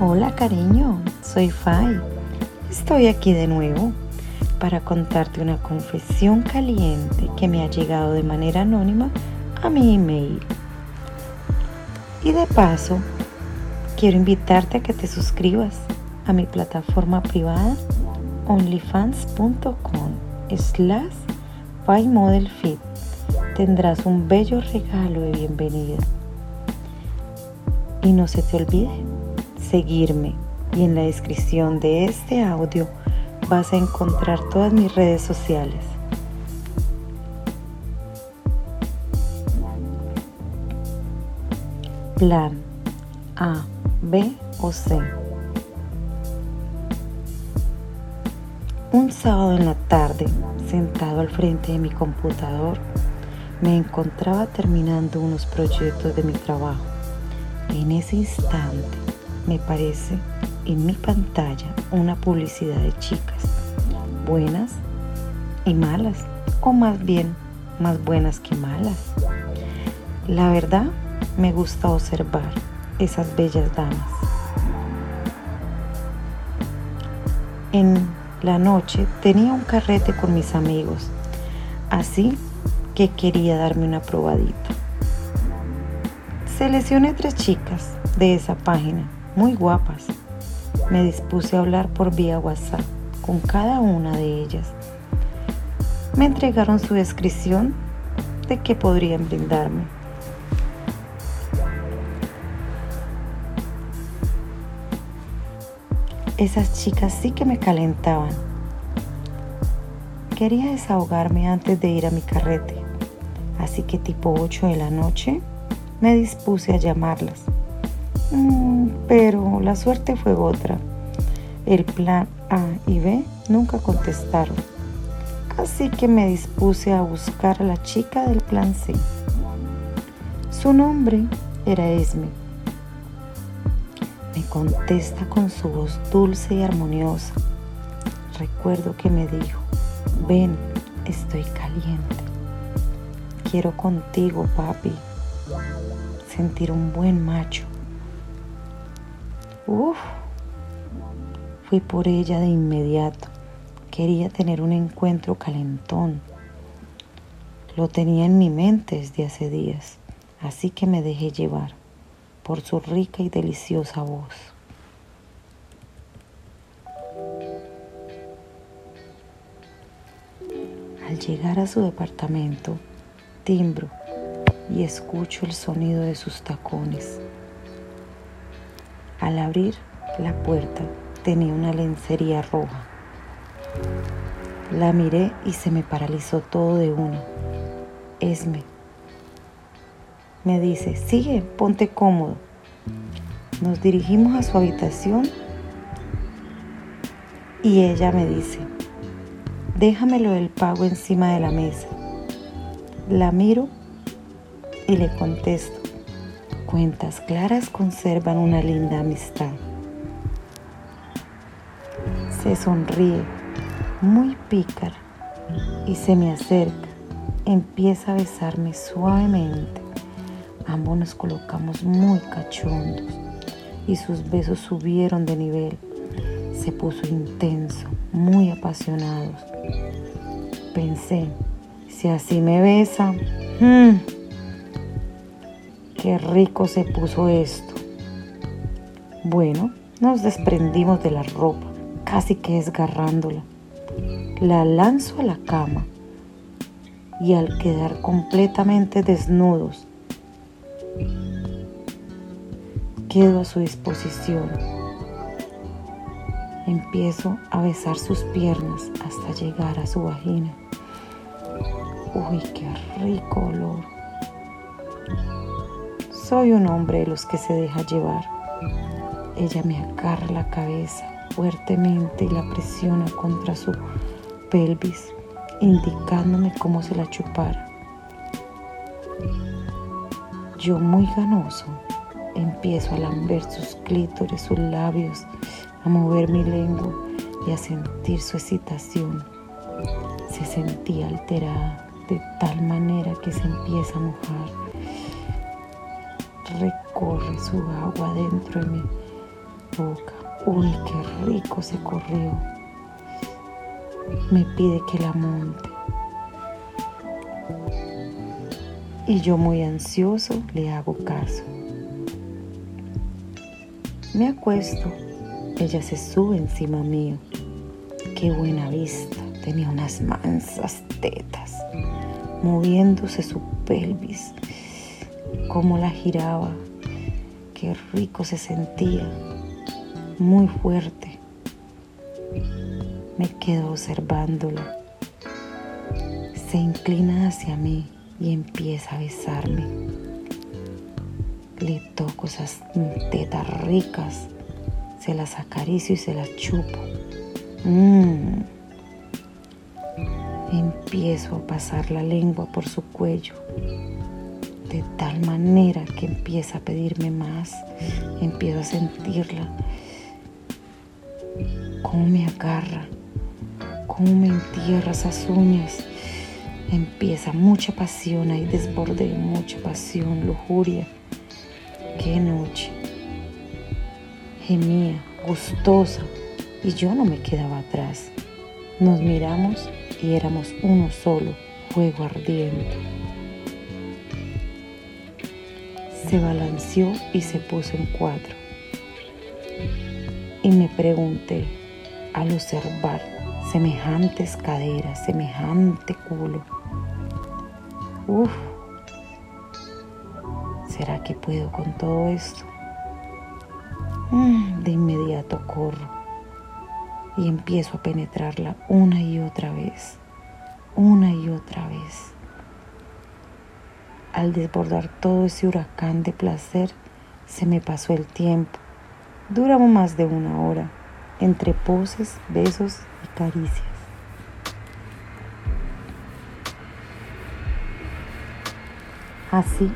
Hola cariño, soy Fai. Estoy aquí de nuevo para contarte una confesión caliente que me ha llegado de manera anónima a mi email. Y de paso, quiero invitarte a que te suscribas a mi plataforma privada onlyfans.com slash Fit. Tendrás un bello regalo de bienvenida. Y no se te olvide seguirme y en la descripción de este audio vas a encontrar todas mis redes sociales. Plan A, B o C. Un sábado en la tarde, sentado al frente de mi computador, me encontraba terminando unos proyectos de mi trabajo. En ese instante me parece en mi pantalla una publicidad de chicas, buenas y malas, o más bien más buenas que malas. La verdad, me gusta observar esas bellas damas. En la noche tenía un carrete con mis amigos, así que quería darme una probadita. Seleccioné tres chicas de esa página muy guapas. Me dispuse a hablar por vía WhatsApp con cada una de ellas. Me entregaron su descripción de qué podrían brindarme. Esas chicas sí que me calentaban. Quería desahogarme antes de ir a mi carrete, así que tipo 8 de la noche me dispuse a llamarlas. Mm, pero la suerte fue otra. El plan A y B nunca contestaron. Así que me dispuse a buscar a la chica del plan C. Su nombre era Esme. Me contesta con su voz dulce y armoniosa. Recuerdo que me dijo, ven, estoy caliente. Quiero contigo, papi, sentir un buen macho. Uf, fui por ella de inmediato. Quería tener un encuentro calentón. Lo tenía en mi mente desde hace días, así que me dejé llevar por su rica y deliciosa voz. Al llegar a su departamento, timbro y escucho el sonido de sus tacones. Al abrir la puerta tenía una lencería roja. La miré y se me paralizó todo de una. Esme. Me dice, sigue, ponte cómodo. Nos dirigimos a su habitación y ella me dice, déjamelo del pago encima de la mesa. La miro y le contesto, cuentas claras conservan una linda amistad. Se sonríe, muy pícara, y se me acerca. Empieza a besarme suavemente. Ambos nos colocamos muy cachondos y sus besos subieron de nivel. Se puso intenso, muy apasionados. Pensé, si así me besa, hmm, Qué rico se puso esto. Bueno, nos desprendimos de la ropa, casi que desgarrándola. La lanzo a la cama y al quedar completamente desnudos, quedo a su disposición. Empiezo a besar sus piernas hasta llegar a su vagina. Uy, qué rico olor. Soy un hombre de los que se deja llevar. Ella me agarra la cabeza fuertemente y la presiona contra su pelvis, indicándome cómo se la chupara. Yo muy ganoso empiezo a lamber sus clítores, sus labios, a mover mi lengua y a sentir su excitación. Se sentía alterada de tal manera que se empieza a mojar recorre su agua dentro de mí boca. Uy, qué rico se corrió. Me pide que la monte. Y yo muy ansioso le hago caso. Me acuesto, ella se sube encima mío. Qué buena vista, tenía unas mansas tetas, moviéndose su pelvis, cómo la giraba, qué rico se sentía, muy fuerte. Me quedo observándola. Se inclina hacia mí y empieza a besarme. Le toco esas tetas ricas, se las acaricio y se las chupo. Mmm. Empiezo a pasar la lengua por su cuello, de tal manera que empieza a pedirme más, empiezo a sentirla, cómo me agarra, cómo me entierra esas uñas empieza mucha pasión, ahí desborde mucha pasión, lujuria. Qué noche. Gemía, gustosa, y yo no me quedaba atrás. Nos miramos y éramos uno solo, fuego ardiente. Se balanceó y se puso en cuatro. Y me pregunté al observar semejantes caderas, semejante culo, Uf, ¿será que puedo con todo esto? Mm, de inmediato corro y empiezo a penetrarla una y otra vez, una y otra vez. Al desbordar todo ese huracán de placer, se me pasó el tiempo. Duramos más de una hora, entre poses, besos y caricias. Así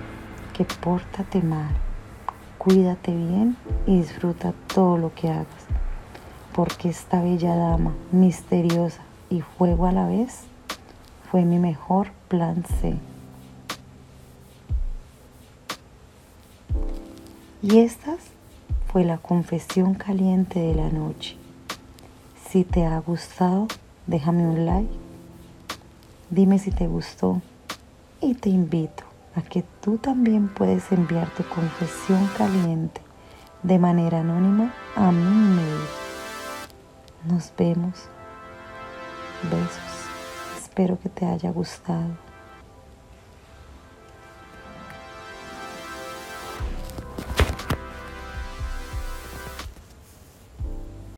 que pórtate mal, cuídate bien y disfruta todo lo que hagas, porque esta bella dama, misteriosa y fuego a la vez, fue mi mejor plan C. Y esta fue la confesión caliente de la noche. Si te ha gustado, déjame un like, dime si te gustó y te invito que tú también puedes enviar tu confesión caliente de manera anónima a mi mail. Nos vemos. Besos. Espero que te haya gustado.